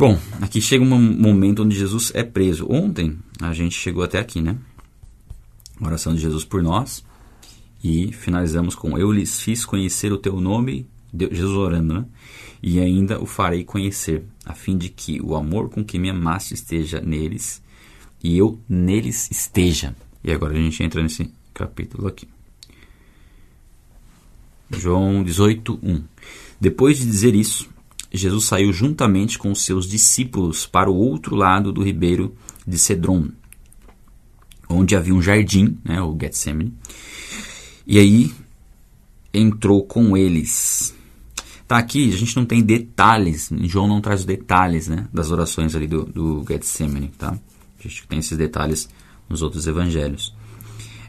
Bom, aqui chega um momento onde Jesus é preso. Ontem a gente chegou até aqui, né? oração de Jesus por nós. E finalizamos com: Eu lhes fiz conhecer o teu nome, Jesus orando, né? E ainda o farei conhecer, a fim de que o amor com que me amaste esteja neles e eu neles esteja. E agora a gente entra nesse capítulo aqui. João 18, 1. Depois de dizer isso, Jesus saiu juntamente com os seus discípulos para o outro lado do ribeiro de Cedron, onde havia um jardim, né, o Getsemane. E aí entrou com eles. Tá aqui, a gente não tem detalhes, João não traz os detalhes né, das orações ali do, do Getsemane, tá? A gente tem esses detalhes nos outros evangelhos.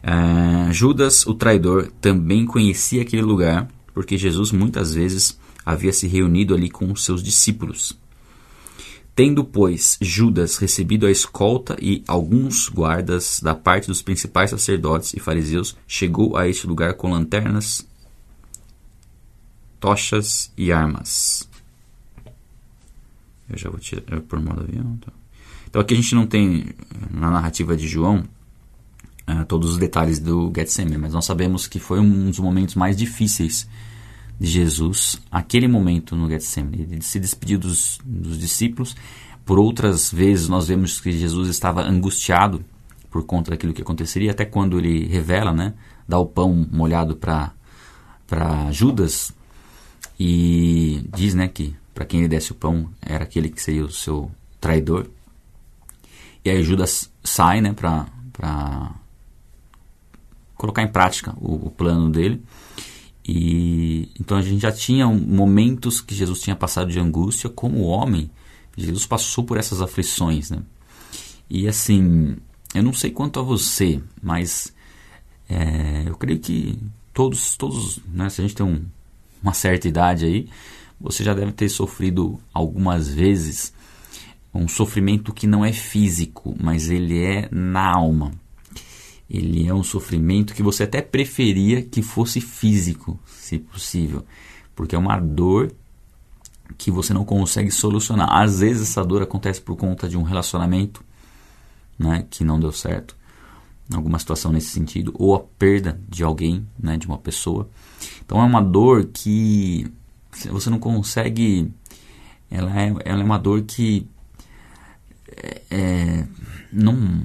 É, Judas, o traidor, também conhecia aquele lugar, porque Jesus muitas vezes havia se reunido ali com os seus discípulos. Tendo, pois, Judas recebido a escolta e alguns guardas da parte dos principais sacerdotes e fariseus, chegou a este lugar com lanternas, tochas e armas. Eu já vou tirar por modo avião. Tá. Então aqui a gente não tem na narrativa de João uh, todos os detalhes do Getsemane, mas nós sabemos que foi um dos momentos mais difíceis de Jesus, aquele momento no Getsemane. Ele se despediu dos, dos discípulos. Por outras vezes nós vemos que Jesus estava angustiado por conta daquilo que aconteceria, até quando ele revela, né, dá o pão molhado para Judas e diz, né, que para quem ele desse o pão era aquele que seria o seu traidor. E aí Judas sai, né, para colocar em prática o, o plano dele. E então a gente já tinha momentos que Jesus tinha passado de angústia como homem. Jesus passou por essas aflições, né? E assim, eu não sei quanto a você, mas é, eu creio que todos, todos, né? Se a gente tem um, uma certa idade aí, você já deve ter sofrido algumas vezes um sofrimento que não é físico, mas ele é na alma ele é um sofrimento que você até preferia que fosse físico, se possível, porque é uma dor que você não consegue solucionar. Às vezes essa dor acontece por conta de um relacionamento, né, que não deu certo, alguma situação nesse sentido, ou a perda de alguém, né, de uma pessoa. Então é uma dor que você não consegue, ela é, ela é uma dor que é, é não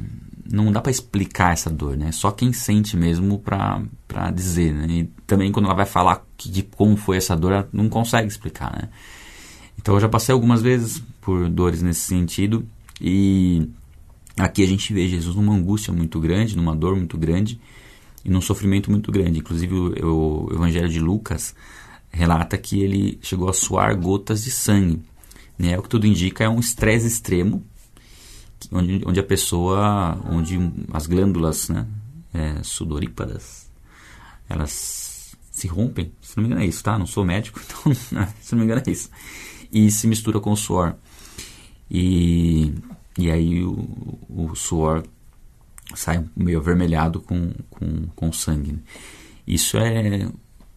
não dá para explicar essa dor, né? Só quem sente mesmo para dizer, né? E também quando ela vai falar que, de como foi essa dor, ela não consegue explicar, né? Então eu já passei algumas vezes por dores nesse sentido e aqui a gente vê Jesus numa angústia muito grande, numa dor muito grande e num sofrimento muito grande. Inclusive o, o Evangelho de Lucas relata que ele chegou a suar gotas de sangue. Né? O que tudo indica é um estresse extremo onde, onde a pessoa, onde as glândulas né, é, sudoríparas, elas se rompem, se não me engano é isso, tá? Não sou médico, então se não me engano é isso. E se mistura com o suor. E, e aí o, o suor sai meio avermelhado com, com, com sangue. Isso é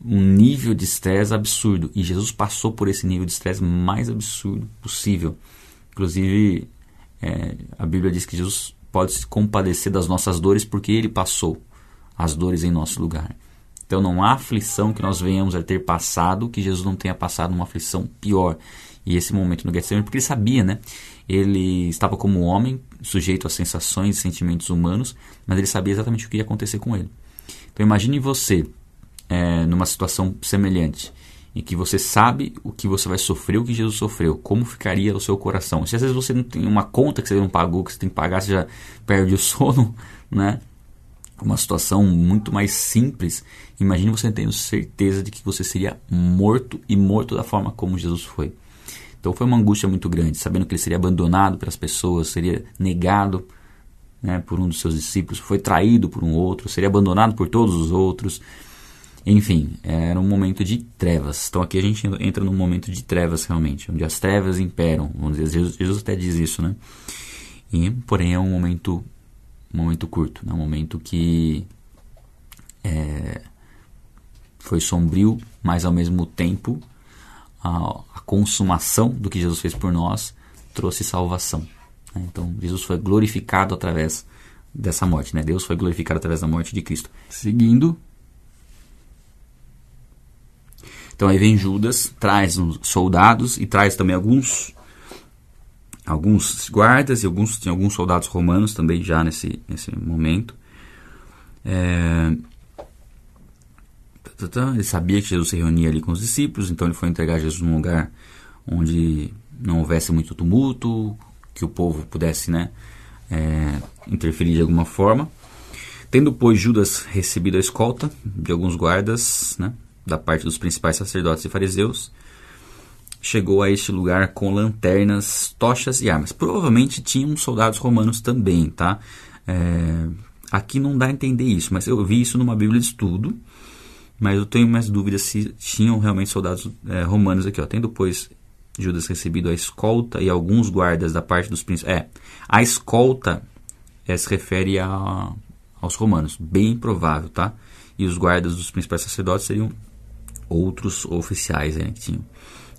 um nível de estresse absurdo. E Jesus passou por esse nível de estresse mais absurdo possível. Inclusive, é, a Bíblia diz que Jesus pode se compadecer das nossas dores porque ele passou as dores em nosso lugar. Então não há aflição que nós venhamos a ter passado que Jesus não tenha passado uma aflição pior. E esse momento no Getsemane, porque ele sabia, né? Ele estava como homem, sujeito a sensações e sentimentos humanos, mas ele sabia exatamente o que ia acontecer com ele. Então imagine você é, numa situação semelhante em que você sabe o que você vai sofrer, o que Jesus sofreu, como ficaria o seu coração. Se às vezes você não tem uma conta que você não pagou, que você tem que pagar, você já perde o sono, né? Uma situação muito mais simples. Imagine você tendo certeza de que você seria morto e morto da forma como Jesus foi. Então foi uma angústia muito grande, sabendo que ele seria abandonado pelas pessoas, seria negado né, por um dos seus discípulos, foi traído por um outro, seria abandonado por todos os outros enfim, era um momento de trevas. Então aqui a gente entra num momento de trevas realmente, onde as trevas imperam. Vamos dizer, Jesus, até diz isso, né? E, porém é um momento, um momento curto, né? um momento que é, foi sombrio, mas ao mesmo tempo a, a, consumação do que Jesus fez por nós trouxe salvação. Né? Então, Jesus foi glorificado através dessa morte. Né? Deus foi glorificado através da morte de Cristo. Seguindo. Então aí vem Judas, traz uns soldados e traz também alguns alguns guardas e alguns tinha alguns soldados romanos também já nesse nesse momento. É, ele sabia que Jesus se reunia ali com os discípulos, então ele foi entregar Jesus num lugar onde não houvesse muito tumulto, que o povo pudesse né, é, interferir de alguma forma. Tendo, pois, Judas recebido a escolta de alguns guardas, né, da parte dos principais sacerdotes e fariseus, chegou a este lugar com lanternas, tochas e armas. Provavelmente tinham soldados romanos também, tá? É, aqui não dá a entender isso, mas eu vi isso numa Bíblia de estudo, mas eu tenho mais dúvidas se tinham realmente soldados é, romanos aqui. Ó. Tendo, pois, Judas recebido a escolta e alguns guardas da parte dos príncipes. É, a escolta é, se refere a, aos romanos, bem provável, tá? E os guardas dos principais sacerdotes seriam outros oficiais né, que tinham,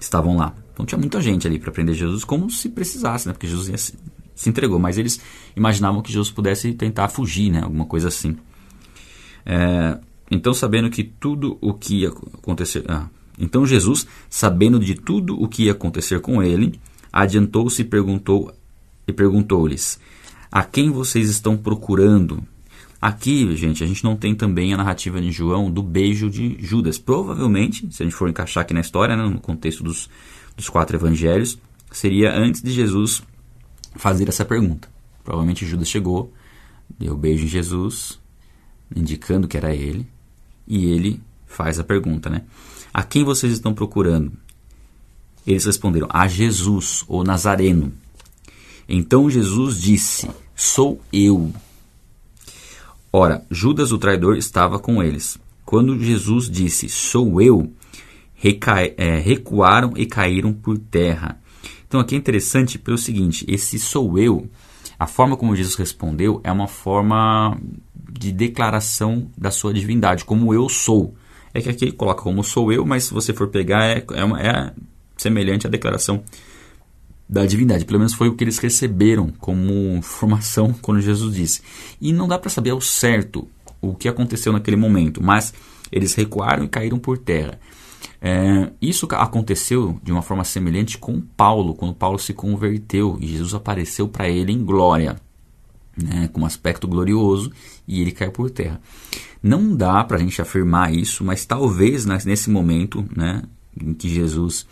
estavam lá. Então tinha muita gente ali para prender Jesus, como se precisasse, né? Porque Jesus se, se, entregou, mas eles imaginavam que Jesus pudesse tentar fugir, né? Alguma coisa assim. É, então, sabendo que tudo o que ia acontecer. Ah, então Jesus, sabendo de tudo o que ia acontecer com ele, adiantou-se e perguntou e perguntou-lhes: A quem vocês estão procurando? Aqui, gente, a gente não tem também a narrativa de João do beijo de Judas. Provavelmente, se a gente for encaixar aqui na história, né, no contexto dos, dos quatro evangelhos, seria antes de Jesus fazer essa pergunta. Provavelmente Judas chegou, deu beijo em Jesus, indicando que era ele, e ele faz a pergunta, né? A quem vocês estão procurando? Eles responderam: A Jesus, o Nazareno. Então Jesus disse: Sou eu. Ora, Judas o traidor estava com eles. Quando Jesus disse: Sou eu, é, recuaram e caíram por terra. Então aqui é interessante pelo seguinte: esse sou eu, a forma como Jesus respondeu é uma forma de declaração da sua divindade, como eu sou é que aqui ele coloca como sou eu, mas se você for pegar, é, é, uma, é semelhante à declaração da divindade. Pelo menos foi o que eles receberam como informação quando Jesus disse. E não dá para saber ao certo o que aconteceu naquele momento, mas eles recuaram e caíram por terra. É, isso aconteceu de uma forma semelhante com Paulo, quando Paulo se converteu e Jesus apareceu para ele em glória, né, com um aspecto glorioso, e ele caiu por terra. Não dá para a gente afirmar isso, mas talvez nesse momento, né, em que Jesus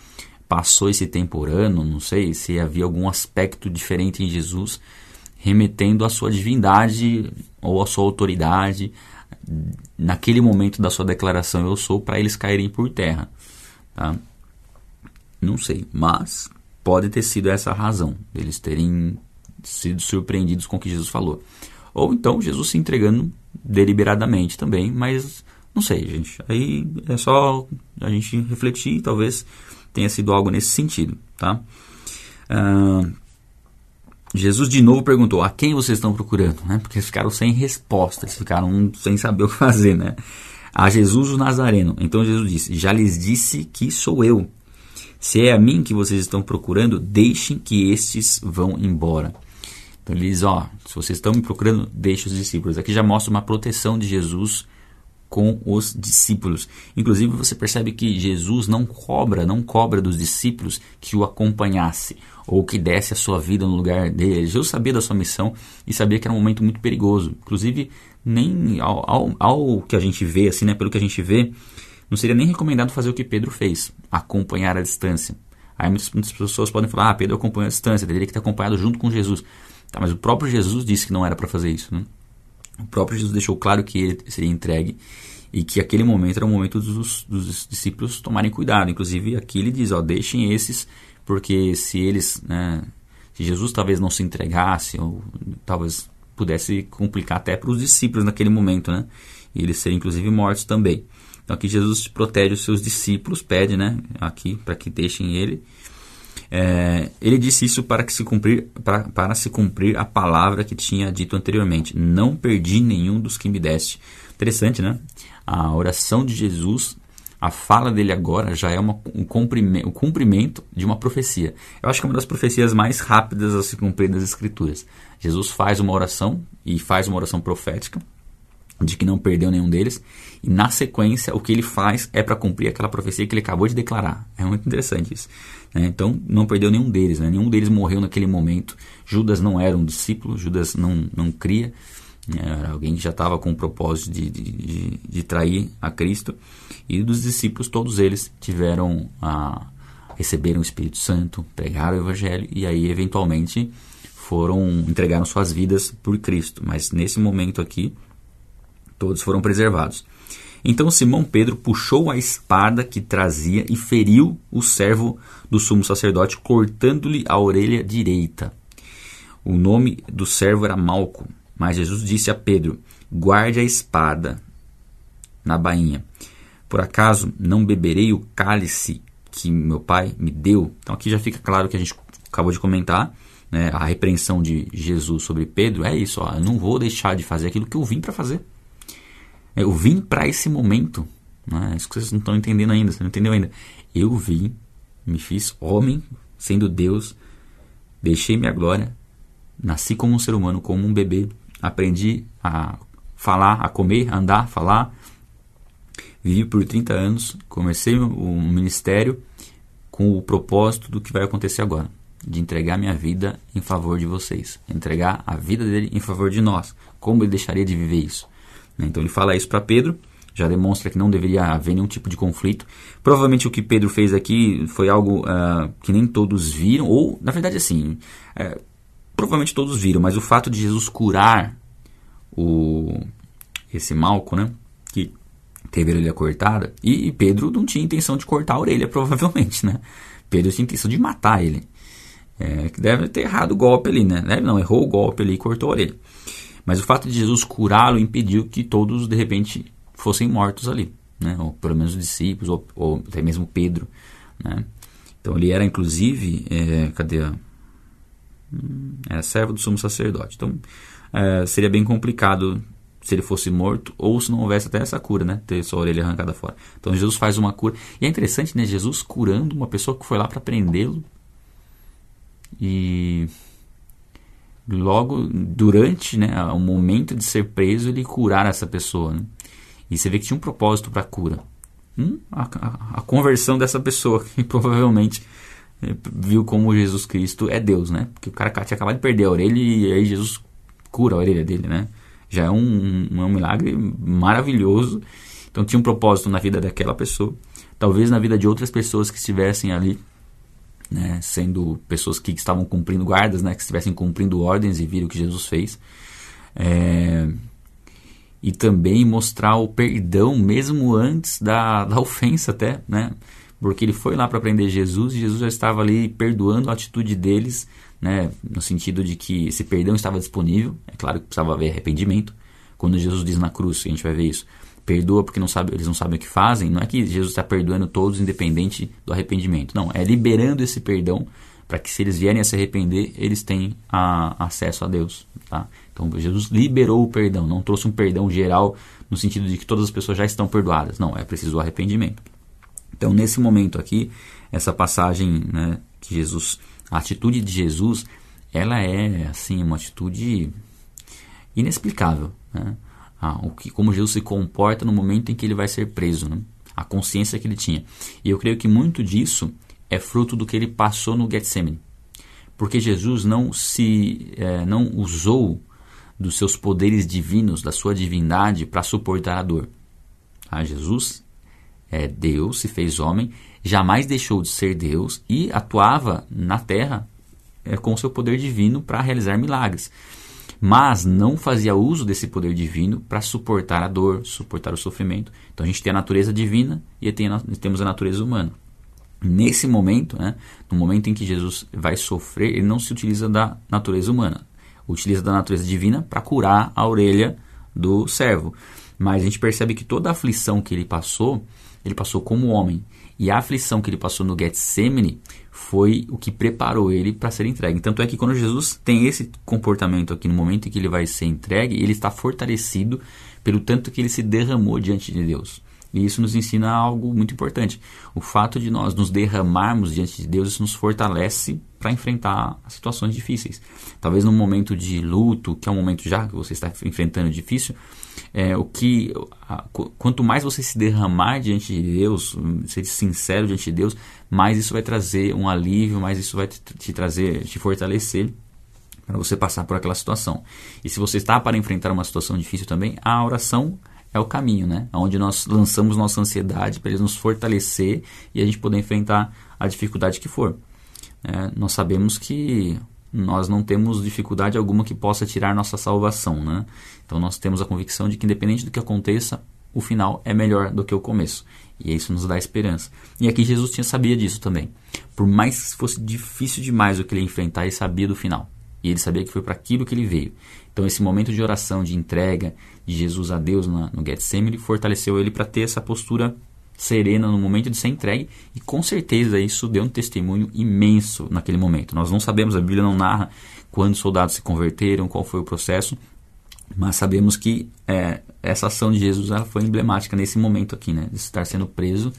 passou esse temporano, não sei se havia algum aspecto diferente em Jesus, remetendo à sua divindade ou à sua autoridade, naquele momento da sua declaração eu sou, para eles caírem por terra. Tá? Não sei, mas pode ter sido essa a razão, deles terem sido surpreendidos com o que Jesus falou. Ou então Jesus se entregando deliberadamente também, mas não sei, gente. Aí é só a gente refletir, talvez tenha sido algo nesse sentido, tá? Uh, Jesus de novo perguntou: a quem vocês estão procurando? Né? Porque ficaram sem resposta, eles ficaram sem saber o que fazer, né? A Jesus o Nazareno. Então Jesus disse: Já lhes disse que sou eu. Se é a mim que vocês estão procurando, deixem que estes vão embora. Então ele diz, ó, se vocês estão me procurando, deixe os discípulos. Aqui já mostra uma proteção de Jesus com os discípulos. Inclusive você percebe que Jesus não cobra, não cobra dos discípulos que o acompanhasse ou que desse a sua vida no lugar dele. Jesus sabia da sua missão e sabia que era um momento muito perigoso. Inclusive nem ao, ao, ao que a gente vê assim, né, pelo que a gente vê, não seria nem recomendado fazer o que Pedro fez, acompanhar a distância. Aí muitas, muitas pessoas podem falar, ah, Pedro acompanhou a distância, teria que ter acompanhado junto com Jesus. Tá, mas o próprio Jesus disse que não era para fazer isso. Né? O próprio Jesus deixou claro que ele seria entregue e que aquele momento era o momento dos, dos discípulos tomarem cuidado. Inclusive aqui ele diz, ó, deixem esses, porque se eles, né, se Jesus talvez não se entregasse ou talvez pudesse complicar até para os discípulos naquele momento, né? E eles serem inclusive mortos também. Então aqui Jesus protege os seus discípulos, pede, né, aqui para que deixem ele é, ele disse isso para, que se cumprir, para, para se cumprir a palavra que tinha dito anteriormente: Não perdi nenhum dos que me deste. Interessante, né? A oração de Jesus a fala dele agora já é uma, um, cumprimento, um cumprimento de uma profecia. Eu acho que é uma das profecias mais rápidas a se cumprir nas Escrituras. Jesus faz uma oração, e faz uma oração profética, de que não perdeu nenhum deles, e na sequência o que ele faz é para cumprir aquela profecia que ele acabou de declarar. É muito interessante isso. Né? Então não perdeu nenhum deles, né? nenhum deles morreu naquele momento. Judas não era um discípulo, Judas não, não cria, né? era alguém que já estava com o propósito de, de, de, de, trair a Cristo. E dos discípulos, todos eles tiveram a receberam o Espírito Santo, pregaram o Evangelho e aí eventualmente foram entregaram suas vidas por Cristo. Mas nesse momento aqui todos foram preservados. Então Simão Pedro puxou a espada que trazia e feriu o servo do sumo sacerdote, cortando-lhe a orelha direita. O nome do servo era Malco, mas Jesus disse a Pedro: Guarde a espada na bainha. Por acaso não beberei o cálice que meu pai me deu? Então aqui já fica claro que a gente acabou de comentar. Né, a repreensão de Jesus sobre Pedro é isso: ó, eu não vou deixar de fazer aquilo que eu vim para fazer. Eu vim para esse momento. Né? Isso que vocês não estão entendendo ainda, você não entendeu ainda. Eu vim, me fiz homem, sendo Deus, deixei minha glória, nasci como um ser humano, como um bebê, aprendi a falar, a comer, andar, falar. Vivi por 30 anos, comecei o ministério com o propósito do que vai acontecer agora, de entregar minha vida em favor de vocês, entregar a vida dele em favor de nós. Como ele deixaria de viver isso? Né? Então ele fala isso para Pedro, já demonstra que não deveria haver nenhum tipo de conflito. Provavelmente o que Pedro fez aqui foi algo uh, que nem todos viram, ou na verdade assim, uh, provavelmente todos viram, mas o fato de Jesus curar o esse Malco, né, que teve a orelha cortada, e, e Pedro não tinha intenção de cortar a orelha, provavelmente, né? Pedro tinha intenção de matar ele. É, deve ter errado o golpe ali, né? Deve, não, errou o golpe ali e cortou a orelha. Mas o fato de Jesus curá-lo impediu que todos, de repente, fossem mortos ali. Né? Ou pelo menos os discípulos, ou, ou até mesmo Pedro. Né? Então ele era, inclusive, é, cadê a... Hum, era servo do sumo sacerdote. Então é, seria bem complicado se ele fosse morto ou se não houvesse até essa cura, né? Ter sua orelha arrancada fora. Então Jesus faz uma cura. E é interessante, né? Jesus curando uma pessoa que foi lá para prendê-lo. E logo durante né, o momento de ser preso, ele curar essa pessoa. Né? E você vê que tinha um propósito para a cura. Hum, a, a, a, conversão dessa pessoa, que provavelmente eh, viu como Jesus Cristo é Deus, né? Porque o cara tinha acabado de perder a orelha e aí Jesus cura a orelha dele, né? Já é um, um, um milagre maravilhoso. Então tinha um propósito na vida daquela pessoa. Talvez na vida de outras pessoas que estivessem ali né, sendo pessoas que estavam cumprindo guardas, né, que estivessem cumprindo ordens e viram o que Jesus fez. É, e também mostrar o perdão mesmo antes da, da ofensa até, né? Porque ele foi lá para prender Jesus e Jesus já estava ali perdoando a atitude deles, né? No sentido de que esse perdão estava disponível. É claro que precisava haver arrependimento. Quando Jesus diz na cruz, a gente vai ver isso perdoa porque não sabe, eles não sabem o que fazem, não é que Jesus está perdoando todos independente do arrependimento. Não, é liberando esse perdão para que se eles vierem a se arrepender, eles tenham a, acesso a Deus. Tá? Então Jesus liberou o perdão, não trouxe um perdão geral no sentido de que todas as pessoas já estão perdoadas. Não, é preciso o arrependimento. Então nesse momento aqui, essa passagem né, que Jesus, a atitude de Jesus, ela é assim uma atitude inexplicável. Né? Ah, o que, como Jesus se comporta no momento em que ele vai ser preso, né? a consciência que ele tinha. E eu creio que muito disso é fruto do que ele passou no Getsemane, porque Jesus não se é, não usou dos seus poderes divinos, da sua divindade para suportar a dor. Ah, Jesus é Deus, se fez homem, jamais deixou de ser Deus e atuava na terra é, com o seu poder divino para realizar milagres mas não fazia uso desse poder divino para suportar a dor, suportar o sofrimento. Então a gente tem a natureza divina e temos a natureza humana. Nesse momento, né, no momento em que Jesus vai sofrer, ele não se utiliza da natureza humana, utiliza da natureza divina para curar a orelha do servo. Mas a gente percebe que toda a aflição que ele passou, ele passou como homem. E a aflição que ele passou no Getsemane foi o que preparou ele para ser entregue. Tanto é que quando Jesus tem esse comportamento aqui no momento em que ele vai ser entregue, ele está fortalecido pelo tanto que ele se derramou diante de Deus. E isso nos ensina algo muito importante. O fato de nós nos derramarmos diante de Deus, isso nos fortalece para enfrentar situações difíceis. Talvez num momento de luto, que é um momento já que você está enfrentando difícil, é, o que a, quanto mais você se derramar diante de Deus, ser sincero diante de Deus, mais isso vai trazer um alívio, mais isso vai te, te trazer, te fortalecer para você passar por aquela situação. E se você está para enfrentar uma situação difícil também, a oração é o caminho, né? Onde nós lançamos nossa ansiedade para ele nos fortalecer e a gente poder enfrentar a dificuldade que for. É, nós sabemos que nós não temos dificuldade alguma que possa tirar nossa salvação, né? Então nós temos a convicção de que independente do que aconteça, o final é melhor do que o começo. E isso nos dá esperança. E aqui Jesus tinha sabia disso também. Por mais que fosse difícil demais o que ele enfrentar, ele sabia do final. E ele sabia que foi para aquilo que ele veio. Então esse momento de oração, de entrega de Jesus a Deus na, no Getsemane fortaleceu ele para ter essa postura serena no momento de ser entregue e com certeza isso deu um testemunho imenso naquele momento. Nós não sabemos, a Bíblia não narra quantos soldados se converteram, qual foi o processo, mas sabemos que é, essa ação de Jesus ela foi emblemática nesse momento aqui, né, de estar sendo preso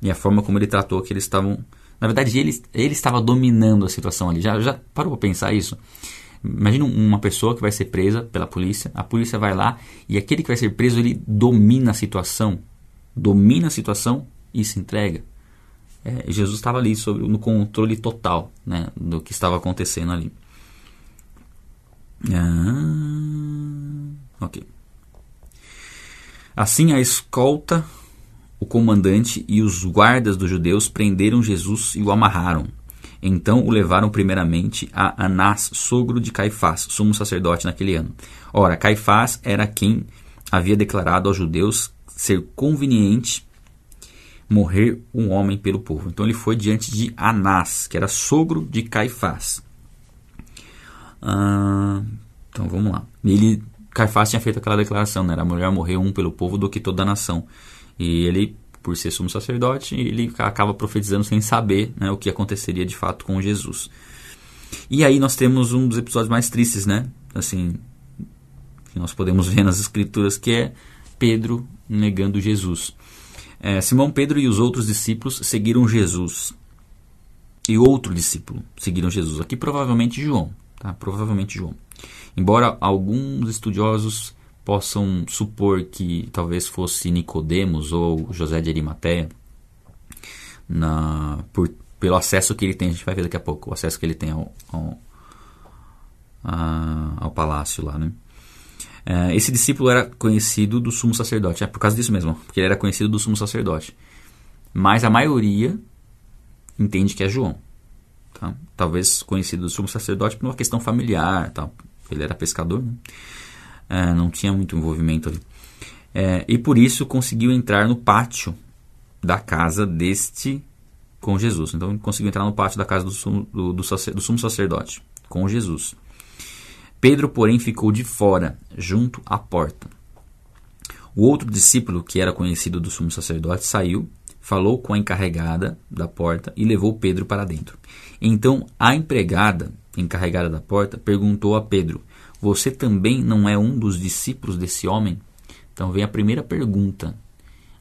e a forma como ele tratou que eles estavam, na verdade ele, ele estava dominando a situação ali. Já já parou para pensar isso? Imagina uma pessoa que vai ser presa pela polícia, a polícia vai lá e aquele que vai ser preso ele domina a situação domina a situação e se entrega. É, Jesus estava ali sobre, no controle total né, do que estava acontecendo ali. Ah, ok. Assim a escolta, o comandante e os guardas dos judeus prenderam Jesus e o amarraram. Então o levaram primeiramente a Anás, sogro de Caifás, sumo sacerdote naquele ano. Ora, Caifás era quem havia declarado aos judeus ser conveniente morrer um homem pelo povo. Então ele foi diante de Anás, que era sogro de Caifás. Ah, então vamos lá. Ele, Caifás tinha feito aquela declaração, né? Era melhor morrer um pelo povo do que toda a nação. E ele, por ser sumo sacerdote, ele acaba profetizando sem saber né, o que aconteceria de fato com Jesus. E aí nós temos um dos episódios mais tristes, né? Assim, que nós podemos ver nas escrituras, que é Pedro negando Jesus. É, Simão Pedro e os outros discípulos seguiram Jesus. E outro discípulo seguiram Jesus. Aqui provavelmente João. Tá? Provavelmente João. Embora alguns estudiosos possam supor que talvez fosse Nicodemos ou José de Arimateia, na, por, pelo acesso que ele tem, a gente vai ver daqui a pouco, o acesso que ele tem ao, ao, a, ao palácio lá, né? Uh, esse discípulo era conhecido do sumo sacerdote, é por causa disso mesmo, porque ele era conhecido do sumo sacerdote. Mas a maioria entende que é João. Tá? Talvez conhecido do sumo sacerdote por uma questão familiar, tá? ele era pescador, né? uh, não tinha muito envolvimento ali. Uh, e por isso conseguiu entrar no pátio da casa deste com Jesus. Então conseguiu entrar no pátio da casa do sumo, do, do, do sumo sacerdote com Jesus. Pedro, porém, ficou de fora, junto à porta. O outro discípulo, que era conhecido do sumo sacerdote, saiu, falou com a encarregada da porta e levou Pedro para dentro. Então a empregada, encarregada da porta, perguntou a Pedro: Você também não é um dos discípulos desse homem? Então vem a primeira pergunta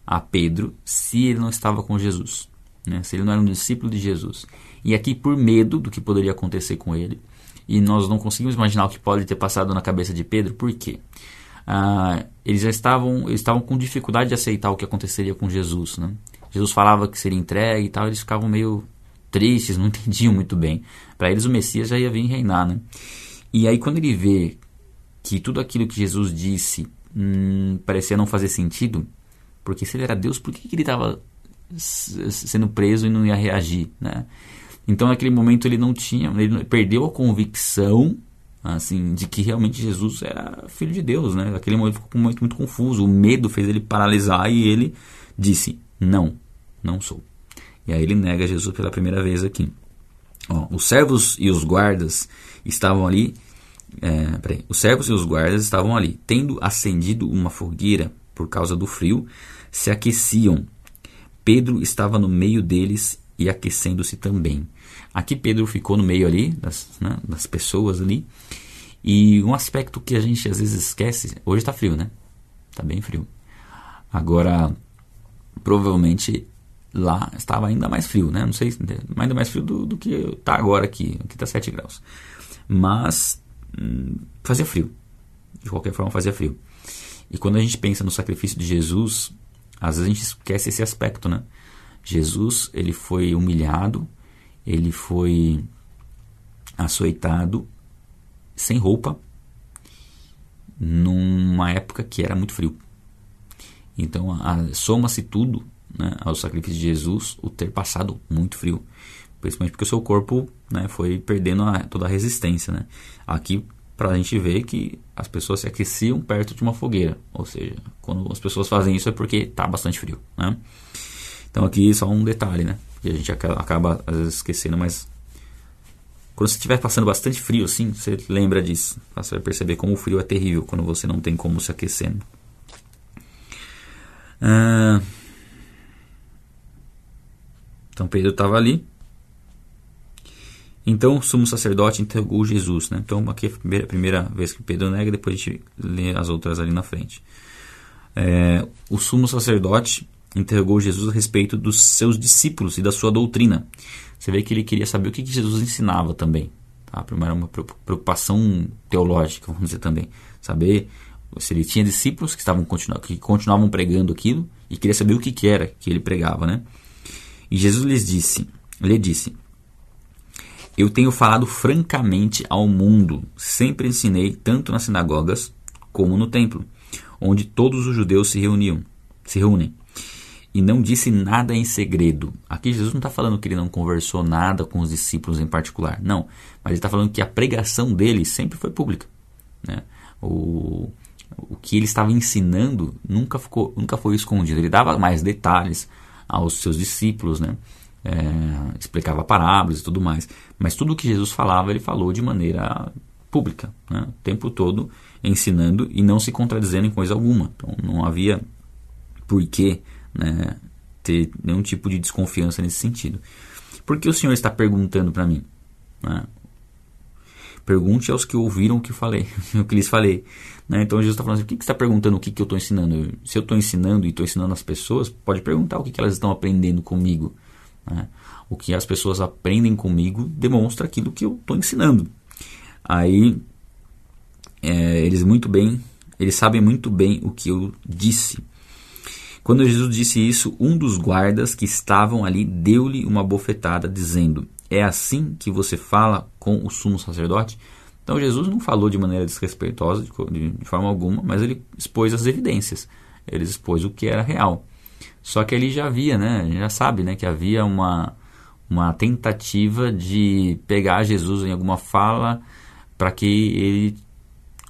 a Pedro se ele não estava com Jesus, né? se ele não era um discípulo de Jesus. E aqui, por medo do que poderia acontecer com ele, e nós não conseguimos imaginar o que pode ter passado na cabeça de Pedro, por quê? Ah, eles já estavam, eles estavam com dificuldade de aceitar o que aconteceria com Jesus. Né? Jesus falava que seria entregue e tal, eles ficavam meio tristes, não entendiam muito bem. Para eles o Messias já ia vir reinar. Né? E aí quando ele vê que tudo aquilo que Jesus disse hum, parecia não fazer sentido, porque se ele era Deus, por que, que ele estava sendo preso e não ia reagir? Né? Então, naquele momento, ele não tinha, ele perdeu a convicção assim, de que realmente Jesus era filho de Deus, né? Naquele momento ficou muito, muito confuso, o medo fez ele paralisar e ele disse: "Não, não sou". E aí ele nega Jesus pela primeira vez aqui. Ó, os servos e os guardas estavam ali, é, peraí, os servos e os guardas estavam ali, tendo acendido uma fogueira por causa do frio, se aqueciam. Pedro estava no meio deles e aquecendo-se também. Aqui Pedro ficou no meio ali das, né, das pessoas ali. E um aspecto que a gente às vezes esquece, hoje está frio, né? Está bem frio. Agora, provavelmente lá estava ainda mais frio, né? Não sei, ainda mais frio do, do que está agora aqui, aqui está 7 graus. Mas hum, fazia frio, de qualquer forma fazia frio. E quando a gente pensa no sacrifício de Jesus, às vezes a gente esquece esse aspecto, né? Jesus, ele foi humilhado, ele foi açoitado sem roupa numa época que era muito frio. Então, soma-se tudo né, ao sacrifício de Jesus o ter passado muito frio. Principalmente porque o seu corpo né, foi perdendo a, toda a resistência. Né? Aqui, para a gente ver que as pessoas se aqueciam perto de uma fogueira. Ou seja, quando as pessoas fazem isso é porque está bastante frio. Né? Então, aqui só um detalhe, né? Que a gente acaba às vezes esquecendo, mas quando você estiver passando bastante frio assim, você lembra disso. Você vai perceber como o frio é terrível quando você não tem como se aquecer. Ah, então Pedro estava ali. Então o sumo sacerdote interrogou Jesus. Né? Então aqui é a primeira, primeira vez que Pedro nega, depois a gente lê as outras ali na frente. É, o sumo sacerdote interrogou Jesus a respeito dos seus discípulos e da sua doutrina. Você vê que ele queria saber o que Jesus ensinava também. Tá? Primeiro, uma preocupação teológica, vamos dizer também. Saber se ele tinha discípulos que, estavam que continuavam pregando aquilo e queria saber o que, que era que ele pregava. Né? E Jesus lhes disse, lhe disse, eu tenho falado francamente ao mundo, sempre ensinei tanto nas sinagogas como no templo, onde todos os judeus se reuniam, se reúnem e não disse nada em segredo. Aqui Jesus não está falando que ele não conversou nada com os discípulos em particular, não. Mas ele está falando que a pregação dele sempre foi pública. Né? O, o que ele estava ensinando nunca, ficou, nunca foi escondido. Ele dava mais detalhes aos seus discípulos, né? É, explicava parábolas e tudo mais. Mas tudo o que Jesus falava, ele falou de maneira pública, né? o tempo todo ensinando e não se contradizendo em coisa alguma. Então não havia porquê né, ter nenhum tipo de desconfiança nesse sentido. Por que o Senhor está perguntando para mim? Né? Pergunte aos que ouviram o que falei, o que lhes falei. Né? Então Jesus está falando assim, o que, que você está perguntando o que, que eu estou ensinando? Se eu estou ensinando e estou ensinando as pessoas, pode perguntar o que, que elas estão aprendendo comigo. Né? O que as pessoas aprendem comigo demonstra aquilo que eu estou ensinando. Aí é, eles muito bem, eles sabem muito bem o que eu disse. Quando Jesus disse isso, um dos guardas que estavam ali deu-lhe uma bofetada, dizendo: É assim que você fala com o sumo sacerdote? Então Jesus não falou de maneira desrespeitosa, de, forma alguma, mas ele expôs as evidências. Ele expôs o que era real. Só que ele já havia, né? Já sabe, né? Que havia uma, uma tentativa de pegar Jesus em alguma fala para que ele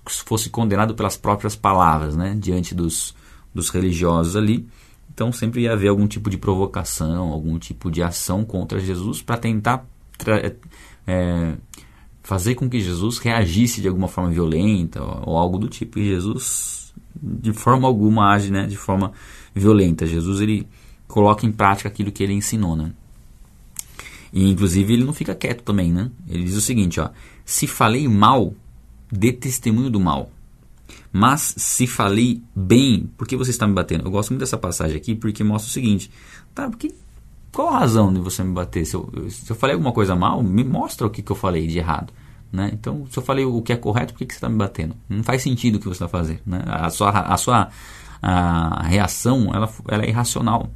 fosse condenado pelas próprias palavras, né? Diante dos, dos religiosos ali. Então sempre ia haver algum tipo de provocação, algum tipo de ação contra Jesus para tentar é, fazer com que Jesus reagisse de alguma forma violenta ou, ou, algo do tipo. E Jesus, de forma alguma, age né, de forma violenta. Jesus ele coloca em prática aquilo que ele ensinou. Né? E inclusive ele não fica quieto também. Né? Ele diz o seguinte: ó, se falei mal, dê testemunho do mal. Mas se falei bem, por que você está me batendo? Eu gosto muito dessa passagem aqui porque mostra o seguinte: tá, porque, qual a razão de você me bater? Se eu, se eu falei alguma coisa mal, me mostra o que, que eu falei de errado. Né? Então, se eu falei o que é correto, por que, que você está me batendo? Não faz sentido o que você está fazendo. Né? A sua, a sua a reação ela, ela é irracional.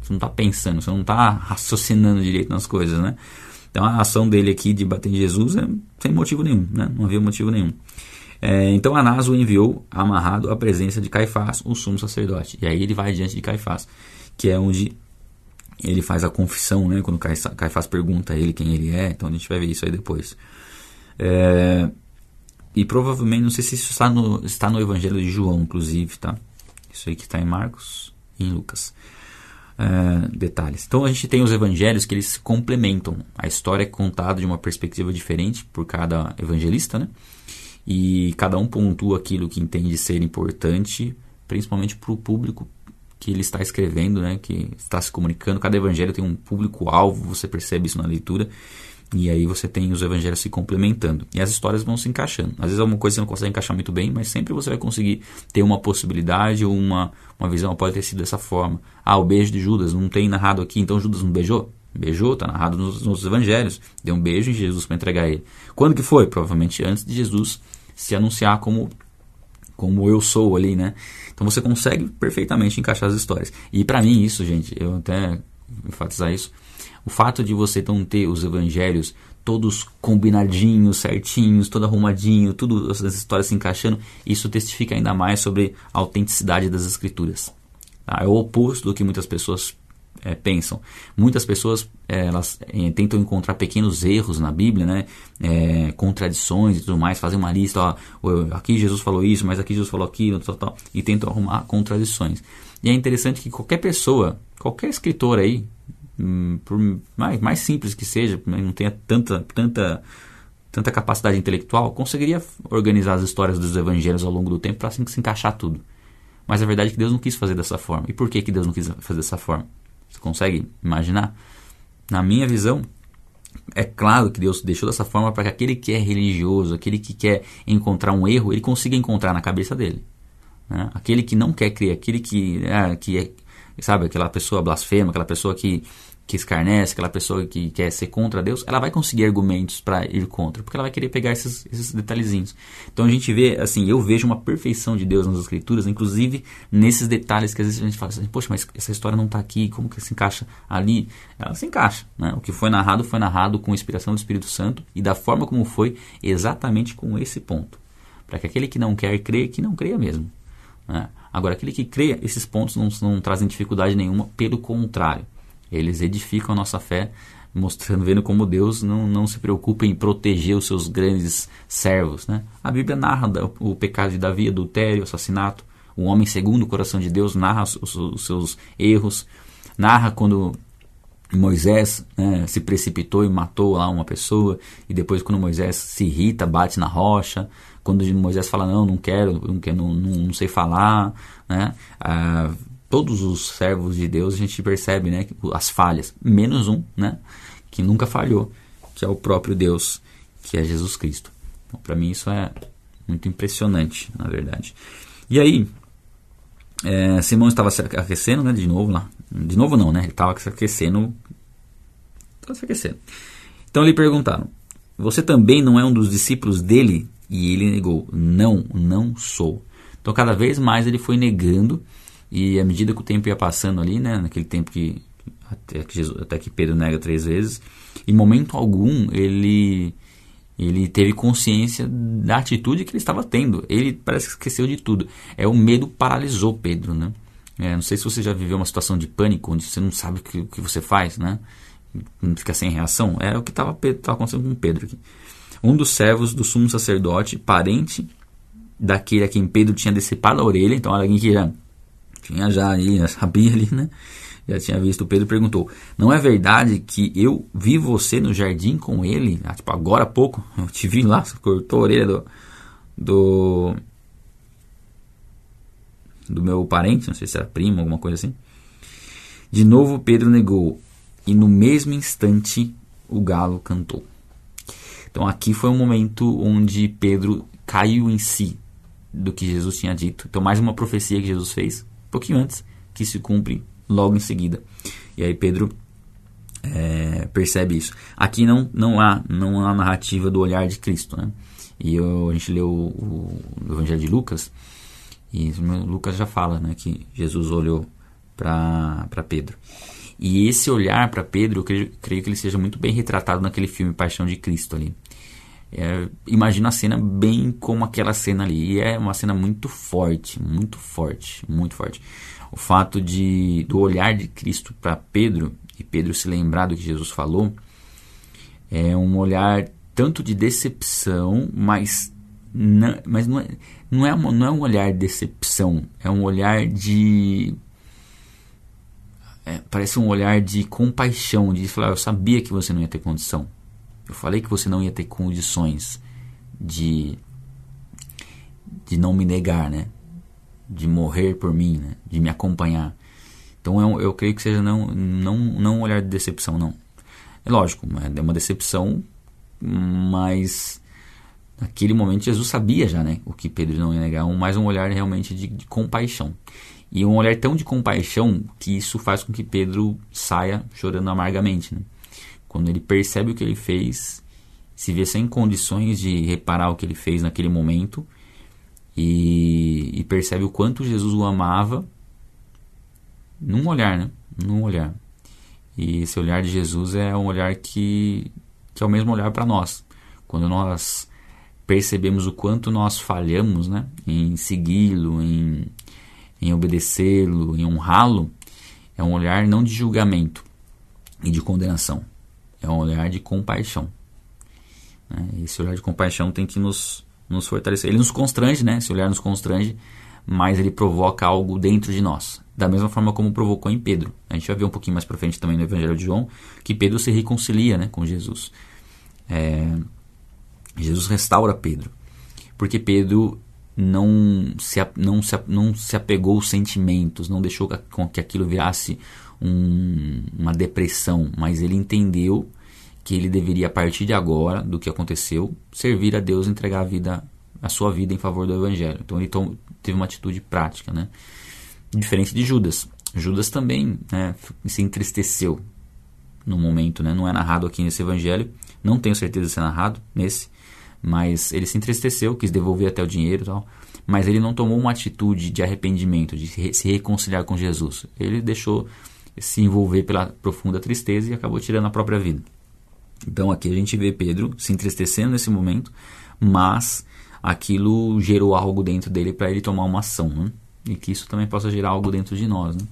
Você não está pensando, você não está raciocinando direito nas coisas. Né? Então, a ação dele aqui de bater em Jesus é sem motivo nenhum. Né? Não havia motivo nenhum. É, então Anás o enviou amarrado à presença de Caifás, o sumo sacerdote. E aí ele vai diante de Caifás, que é onde ele faz a confissão, né? Quando Caifás pergunta a ele quem ele é. Então a gente vai ver isso aí depois. É, e provavelmente, não sei se isso está no, está no Evangelho de João, inclusive, tá? Isso aí que está em Marcos e em Lucas. É, detalhes. Então a gente tem os evangelhos que eles complementam. A história é contada de uma perspectiva diferente por cada evangelista, né? E cada um pontua aquilo que entende ser importante, principalmente para o público que ele está escrevendo, né, que está se comunicando. Cada evangelho tem um público-alvo, você percebe isso na leitura. E aí você tem os evangelhos se complementando. E as histórias vão se encaixando. Às vezes alguma coisa você não consegue encaixar muito bem, mas sempre você vai conseguir ter uma possibilidade ou uma, uma visão. Pode ter sido dessa forma. Ah, o beijo de Judas não tem narrado aqui, então Judas não beijou? Beijou, está narrado nos, nos, evangelhos. Deu um beijo em Jesus para entregar ele. Quando que foi? Provavelmente antes de Jesus se anunciar como como eu sou ali, né? Então você consegue perfeitamente encaixar as histórias. E para mim isso, gente, eu até enfatizar isso, o fato de você então ter os evangelhos todos combinadinhos, certinhos, todo arrumadinho, tudo as histórias se encaixando, isso testifica ainda mais sobre a autenticidade das escrituras. Tá? É o oposto do que muitas pessoas é, pensam. Muitas pessoas é, elas é, tentam encontrar pequenos erros na Bíblia, né? É, contradições e tudo mais, fazem uma lista, ó, aqui Jesus falou isso, mas aqui Jesus falou aquilo, tal, tal, e tentam arrumar contradições. E é interessante que qualquer pessoa, qualquer escritor aí, hum, por mais, mais simples que seja, não tenha tanta, tanta, tanta capacidade intelectual, conseguiria organizar as histórias dos evangelhos ao longo do tempo para assim, se encaixar tudo. Mas a verdade é que Deus não quis fazer dessa forma. E por que, que Deus não quis fazer dessa forma? Você consegue imaginar? Na minha visão, é claro que Deus deixou dessa forma para que aquele que é religioso, aquele que quer encontrar um erro, ele consiga encontrar na cabeça dele. Né? Aquele que não quer crer, aquele que, é, que é, sabe, aquela pessoa blasfema, aquela pessoa que que escarnece, aquela pessoa que quer ser contra Deus, ela vai conseguir argumentos para ir contra, porque ela vai querer pegar esses, esses detalhezinhos. Então a gente vê, assim, eu vejo uma perfeição de Deus nas Escrituras, inclusive nesses detalhes que às vezes a gente fala assim, poxa, mas essa história não está aqui, como que se encaixa ali? Ela se encaixa, né? O que foi narrado foi narrado com inspiração do Espírito Santo e da forma como foi, exatamente com esse ponto. Para que aquele que não quer crer, que não creia mesmo. Né? Agora, aquele que crê, esses pontos não, não trazem dificuldade nenhuma, pelo contrário eles edificam a nossa fé, mostrando, vendo como Deus não, não se preocupa em proteger os seus grandes servos. Né? A Bíblia narra o pecado de Davi, adultério, assassinato. O homem segundo o coração de Deus narra os, os seus erros, narra quando Moisés né, se precipitou e matou lá uma pessoa, e depois quando Moisés se irrita, bate na rocha, quando Moisés fala, não, não quero, não, quero, não, não, não sei falar, né, ah, todos os servos de Deus a gente percebe né, as falhas, menos um, né, que nunca falhou, que é o próprio Deus, que é Jesus Cristo. Então, Para mim isso é muito impressionante, na verdade. E aí, é, Simão estava se aquecendo, né, de novo lá. De novo não, né? Ele estava se aquecendo. Estava se aquecendo. Então lhe perguntaram: Você também não é um dos discípulos dele? E ele negou: Não, não sou. Então cada vez mais ele foi negando e à medida que o tempo ia passando ali, né, naquele tempo que até que, Jesus, até que Pedro nega três vezes, em momento algum ele ele teve consciência da atitude que ele estava tendo. Ele parece que esqueceu de tudo. É o medo paralisou Pedro, né? É, não sei se você já viveu uma situação de pânico onde você não sabe o que, o que você faz, né? Fica sem reação. É o que estava acontecendo com Pedro aqui. Um dos servos do sumo sacerdote, parente daquele a quem Pedro tinha decepado a orelha, então alguém que já tinha já aí, já sabia ali, né? Já tinha visto. Pedro perguntou: Não é verdade que eu vi você no jardim com ele? Ah, tipo, agora há pouco, eu te vi lá, você cortou a orelha do, do. do meu parente, não sei se era primo, alguma coisa assim. De novo Pedro negou, e no mesmo instante o galo cantou. Então aqui foi um momento onde Pedro caiu em si do que Jesus tinha dito. Então mais uma profecia que Jesus fez pouquinho antes, que se cumpre logo em seguida. E aí Pedro é, percebe isso. Aqui não, não, há, não há narrativa do olhar de Cristo. Né? E eu, a gente leu o, o, Evangelho de Lucas, e Lucas já fala né, que Jesus olhou para Pedro. E esse olhar para Pedro, eu creio, creio, que ele seja muito bem retratado naquele filme Paixão de Cristo ali. É, imagina a cena bem como aquela cena ali. E é uma cena muito forte, muito forte, muito forte. O fato de do olhar de Cristo para Pedro e Pedro se lembrar do que Jesus falou é um olhar tanto de decepção, mas não, mas não é, não é, não é um olhar de decepção, é um olhar de é, parece um olhar de compaixão, de falar, eu sabia que você não ia ter condição. Eu falei que você não ia ter condições de de não me negar, né? De morrer por mim, né? De me acompanhar. Então eu, eu creio que seja não não não um olhar de decepção, não. É lógico, é uma decepção, mas naquele momento Jesus sabia já né, o que Pedro não ia negar, um, mais um olhar realmente de, de compaixão. E um olhar tão de compaixão que isso faz com que Pedro saia chorando amargamente. Né? Quando ele percebe o que ele fez, se vê sem condições de reparar o que ele fez naquele momento e, e percebe o quanto Jesus o amava num olhar, né? Num olhar. E esse olhar de Jesus é um olhar que, que é o mesmo olhar para nós. Quando nós percebemos o quanto nós falhamos né, em segui-lo, em, em obedecê-lo, em honrá-lo, é um olhar não de julgamento e de condenação, é um olhar de compaixão. Né? Esse olhar de compaixão tem que nos, nos fortalecer. Ele nos constrange, né? esse olhar nos constrange, mas ele provoca algo dentro de nós. Da mesma forma como provocou em Pedro. A gente vai ver um pouquinho mais para frente também no Evangelho de João que Pedro se reconcilia né, com Jesus. É, Jesus restaura Pedro, porque Pedro não se, não se, não se apegou aos sentimentos, não deixou que aquilo virasse um, uma depressão, mas ele entendeu que ele deveria, a partir de agora, do que aconteceu, servir a Deus entregar a vida, a sua vida em favor do Evangelho. Então ele teve uma atitude prática, né? Diferente de Judas. Judas também né, se entristeceu no momento, né? Não é narrado aqui nesse Evangelho, não tenho certeza de ser narrado nesse, mas ele se entristeceu, quis devolver até o dinheiro e tal, mas ele não tomou uma atitude de arrependimento, de se reconciliar com Jesus. Ele deixou se envolver pela profunda tristeza e acabou tirando a própria vida. Então aqui a gente vê Pedro se entristecendo nesse momento, mas aquilo gerou algo dentro dele para ele tomar uma ação, né? e que isso também possa gerar algo dentro de nós. Né?